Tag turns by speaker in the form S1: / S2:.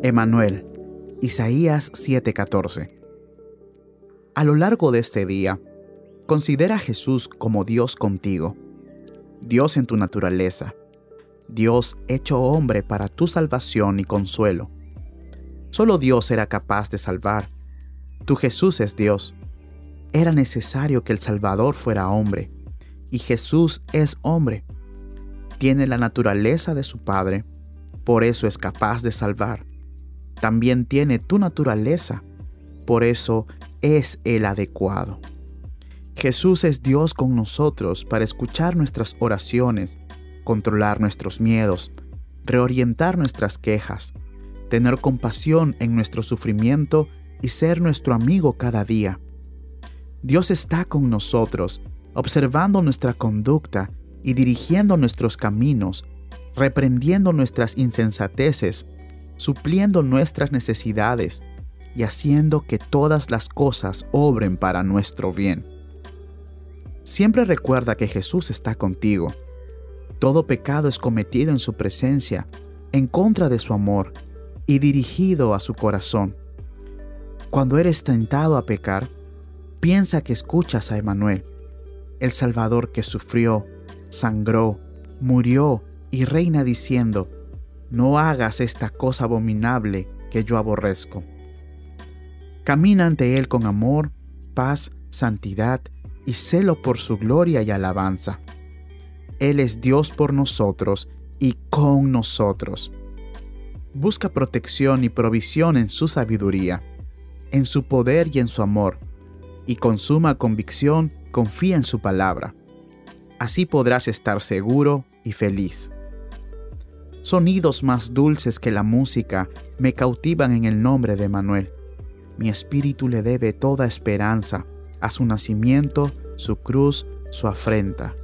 S1: Emanuel, Isaías 7:14. A lo largo de este día, considera a Jesús como Dios contigo, Dios en tu naturaleza, Dios hecho hombre para tu salvación y consuelo. Solo Dios era capaz de salvar. Tu Jesús es Dios. Era necesario que el Salvador fuera hombre, y Jesús es hombre. Tiene la naturaleza de su Padre, por eso es capaz de salvar también tiene tu naturaleza, por eso es el adecuado. Jesús es Dios con nosotros para escuchar nuestras oraciones, controlar nuestros miedos, reorientar nuestras quejas, tener compasión en nuestro sufrimiento y ser nuestro amigo cada día. Dios está con nosotros, observando nuestra conducta y dirigiendo nuestros caminos, reprendiendo nuestras insensateces supliendo nuestras necesidades y haciendo que todas las cosas obren para nuestro bien. Siempre recuerda que Jesús está contigo. Todo pecado es cometido en su presencia, en contra de su amor y dirigido a su corazón. Cuando eres tentado a pecar, piensa que escuchas a Emanuel, el Salvador que sufrió, sangró, murió y reina diciendo, no hagas esta cosa abominable que yo aborrezco. Camina ante Él con amor, paz, santidad y celo por su gloria y alabanza. Él es Dios por nosotros y con nosotros. Busca protección y provisión en su sabiduría, en su poder y en su amor, y con suma convicción confía en su palabra. Así podrás estar seguro y feliz. Sonidos más dulces que la música me cautivan en el nombre de Manuel. Mi espíritu le debe toda esperanza a su nacimiento, su cruz, su afrenta.